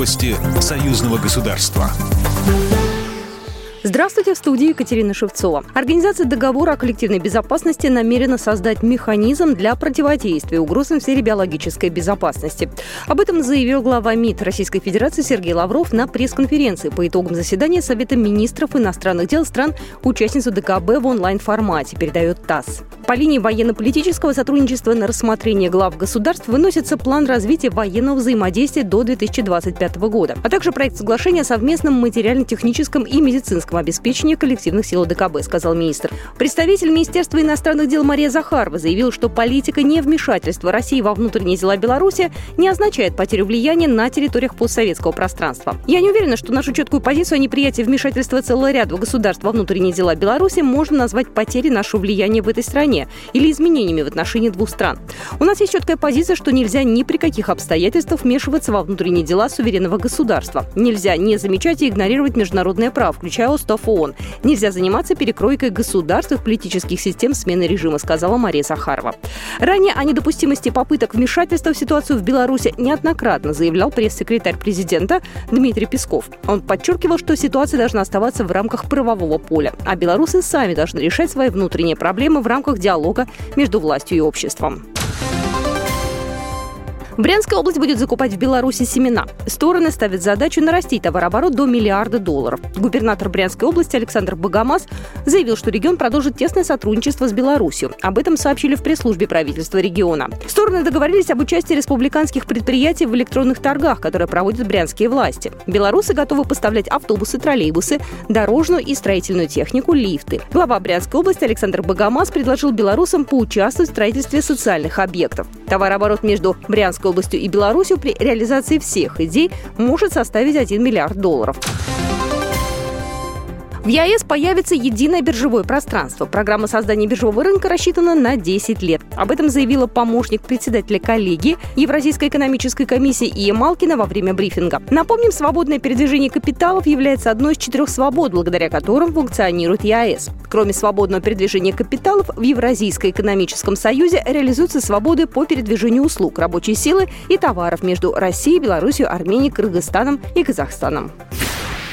Новости союзного государства. Здравствуйте, в студии Екатерина Шевцова. Организация договора о коллективной безопасности намерена создать механизм для противодействия угрозам в сфере биологической безопасности. Об этом заявил глава МИД Российской Федерации Сергей Лавров на пресс-конференции по итогам заседания Совета министров иностранных дел стран участниц ДКБ в онлайн-формате, передает ТАСС. По линии военно-политического сотрудничества на рассмотрение глав государств выносится план развития военного взаимодействия до 2025 года, а также проект соглашения о совместном материально-техническом и медицинском обеспечения коллективных сил ДКБ, сказал министр. Представитель Министерства иностранных дел Мария Захарова заявила, что политика невмешательства России во внутренние дела Беларуси не означает потерю влияния на территориях постсоветского пространства. Я не уверена, что нашу четкую позицию о неприятии вмешательства целого ряда государств во внутренние дела Беларуси можно назвать потерей нашего влияния в этой стране или изменениями в отношении двух стран. У нас есть четкая позиция, что нельзя ни при каких обстоятельствах вмешиваться во внутренние дела суверенного государства. Нельзя не замечать и игнорировать международное право, включая устав ООН. Нельзя заниматься перекройкой государств и политических систем смены режима, сказала Мария Сахарова. Ранее о недопустимости попыток вмешательства в ситуацию в Беларуси неоднократно заявлял пресс-секретарь президента Дмитрий Песков. Он подчеркивал, что ситуация должна оставаться в рамках правового поля, а белорусы сами должны решать свои внутренние проблемы в рамках диалога между властью и обществом. Брянская область будет закупать в Беларуси семена. Стороны ставят задачу нарастить товарооборот до миллиарда долларов. Губернатор Брянской области Александр Богомаз заявил, что регион продолжит тесное сотрудничество с Беларусью. Об этом сообщили в пресс-службе правительства региона. Стороны договорились об участии республиканских предприятий в электронных торгах, которые проводят брянские власти. Белорусы готовы поставлять автобусы, троллейбусы, дорожную и строительную технику, лифты. Глава Брянской области Александр Богомаз предложил белорусам поучаствовать в строительстве социальных объектов. Товарооборот между Брянской областью и Беларусью при реализации всех идей может составить 1 миллиард долларов. В ЕАЭС появится единое биржевое пространство. Программа создания биржевого рынка рассчитана на 10 лет. Об этом заявила помощник председателя коллегии Евразийской экономической комиссии Ия Малкина во время брифинга. Напомним, свободное передвижение капиталов является одной из четырех свобод, благодаря которым функционирует ЕАЭС. Кроме свободного передвижения капиталов, в Евразийском экономическом союзе реализуются свободы по передвижению услуг, рабочей силы и товаров между Россией, Беларусью, Арменией, Кыргызстаном и Казахстаном.